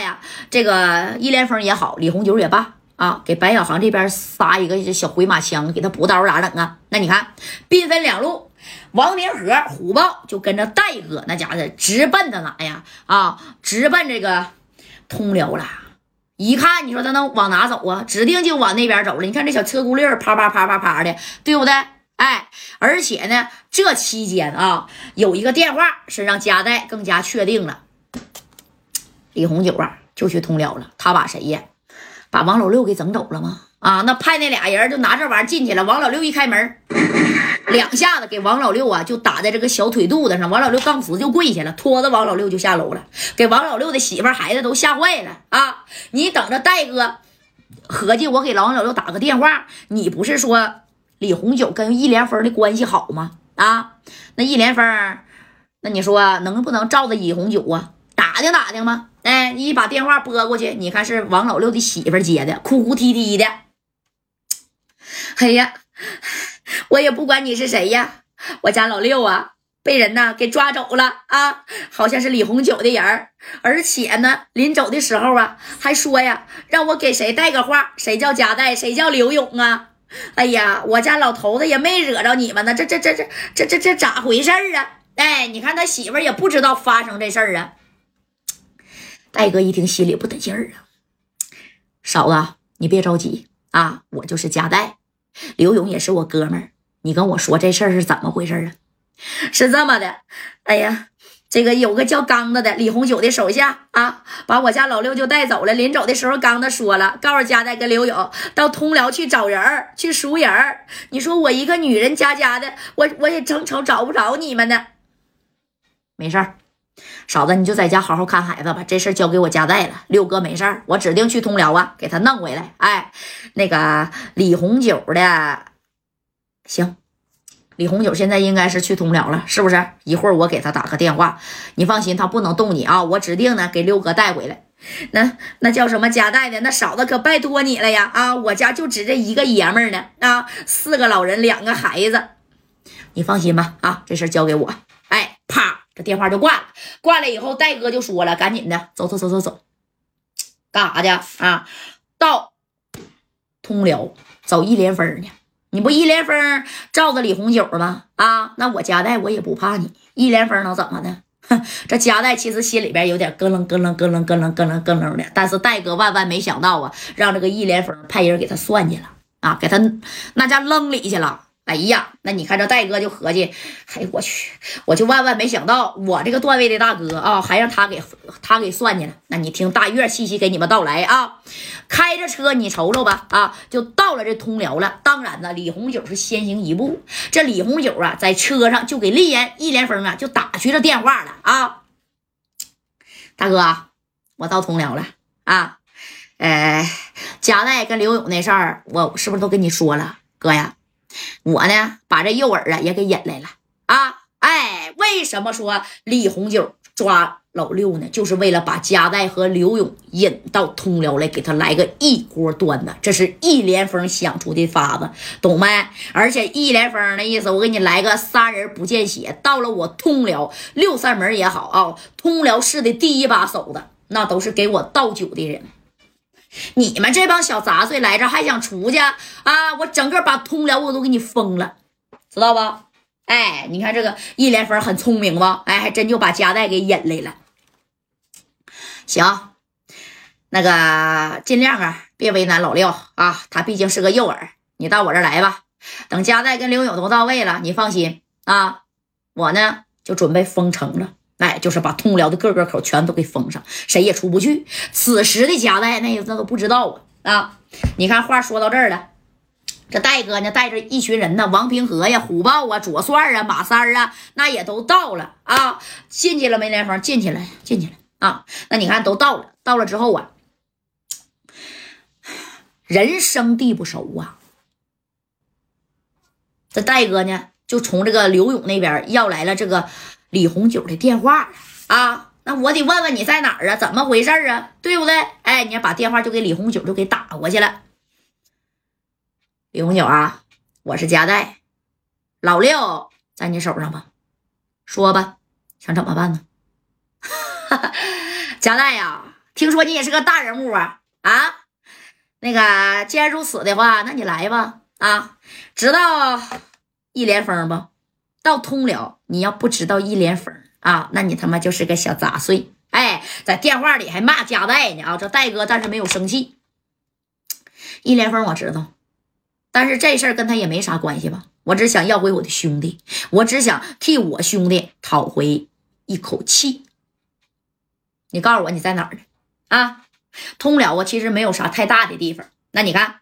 哎呀，这个一连峰也好，李红九也罢啊，给白小航这边撒一个小回马枪，给他补刀咋整啊？那你看，兵分两路，王明和虎豹就跟着戴哥那家伙直奔他哪呀？啊，直奔这个通辽了。一看，你说他能往哪走啊？指定就往那边走了。你看这小车轱辘啪啪啪啪啪的，对不对？哎，而且呢，这期间啊，有一个电话是让加代更加确定了。李红九啊，就去通辽了。他把谁呀？把王老六给整走了吗？啊，那派那俩人就拿这玩意儿进去了。王老六一开门，两下子给王老六啊就打在这个小腿肚子上。王老六刚死就跪下了，拖着王老六就下楼了，给王老六的媳妇孩子都吓坏了啊！你等着，戴哥合计我给王老六打个电话，你不是说李红九跟易连峰的关系好吗？啊，那易连峰，那你说能不能照着李红九啊打听打听吗？哎，你把电话拨过去，你看是王老六的媳妇接的，哭哭啼啼的。哎呀，我也不管你是谁呀，我家老六啊，被人呐给抓走了啊，好像是李红九的人而且呢，临走的时候啊，还说呀，让我给谁带个话，谁叫夹带，谁叫刘勇啊。哎呀，我家老头子也没惹着你们呢，这这这这这这这咋回事啊？哎，你看他媳妇也不知道发生这事儿啊。戴哥一听，心里不得劲儿啊！嫂子，你别着急啊，我就是夹带，刘勇也是我哥们儿。你跟我说这事儿是怎么回事啊？是这么的，哎呀，这个有个叫刚子的李红九的手下啊，把我家老六就带走了。临走的时候，刚子说了，告诉夹带跟刘勇到通辽去找人儿，去赎人儿。你说我一个女人家家的，我我也正愁找不着你们呢。没事儿。嫂子，你就在家好好看孩子吧，这事交给我家带了。六哥没事儿，我指定去通辽啊，给他弄回来。哎，那个李红九的，行，李红九现在应该是去通辽了，是不是？一会儿我给他打个电话，你放心，他不能动你啊。我指定呢给六哥带回来。那那叫什么家带的？那嫂子可拜托你了呀！啊，我家就只这一个爷们儿呢啊，四个老人，两个孩子，你放心吧啊，这事交给我。哎，啪，这电话就挂了。挂了以后，戴哥就说了：“赶紧的，走走走走走，干啥去啊？到通辽找一连峰去。你不一连峰罩着李红九吗？啊，那我夹带我也不怕你。一连峰能怎么的？哼，这夹带其实心里边有点咯楞咯楞咯楞咯楞咯楞咯楞的。但是戴哥万万没想到啊，让这个一连峰派人给他算计了啊，给他那家扔里去了。”哎呀，那你看这戴哥就合计，哎我去，我就万万没想到，我这个段位的大哥啊，还让他给他给算计了。那你听大月细细给你们道来啊，开着车你瞅瞅吧啊，就到了这通辽了。当然呢，李红九是先行一步，这李红九啊，在车上就给丽言一连峰啊就打去了电话了啊，大哥，我到通辽了啊，呃，贾代跟刘勇那事儿，我是不是都跟你说了，哥呀？我呢，把这诱饵啊也给引来了啊！哎，为什么说李红九抓老六呢？就是为了把加代和刘勇引到通辽来，给他来个一锅端的。这是易连峰想出的法子，懂没？而且易连峰的意思，我给你来个杀人不见血。到了我通辽六扇门也好啊，通辽市的第一把手的，那都是给我倒酒的人。你们这帮小杂碎来这还想出去啊？我整个把通辽我都给你封了，知道不？哎，你看这个一连峰很聪明吧？哎，还真就把夹带给引来了。行，那个尽量啊，别为难老六啊，他毕竟是个诱饵。你到我这来吧，等夹带跟刘勇都到位了，你放心啊，我呢就准备封城了。哎，就是把通辽的各个口全都给封上，谁也出不去。此时的夹带那那都不知道啊啊！你看话说到这儿了，这戴哥呢带着一群人呢，王平和呀、虎豹啊、左帅啊、马三啊，那也都到了啊。进去了没？连峰进去了，进去了啊。那你看都到了，到了之后啊，人生地不熟啊。这戴哥呢，就从这个刘勇那边要来了这个。李红九的电话啊，那我得问问你在哪儿啊？怎么回事啊？对不对？哎，你要把电话就给李红九就给打过去了。李红九啊，我是佳代，老六在你手上吧？说吧，想怎么办呢？佳代呀，听说你也是个大人物啊啊！那个，既然如此的话，那你来吧啊！知道一连峰不？到通辽，你要不知道一连峰啊，那你他妈就是个小杂碎！哎，在电话里还骂加代呢啊！这戴哥暂时没有生气。一连峰我知道，但是这事儿跟他也没啥关系吧？我只想要回我的兄弟，我只想替我兄弟讨回一口气。你告诉我你在哪儿呢？啊，通辽啊，其实没有啥太大的地方。那你看，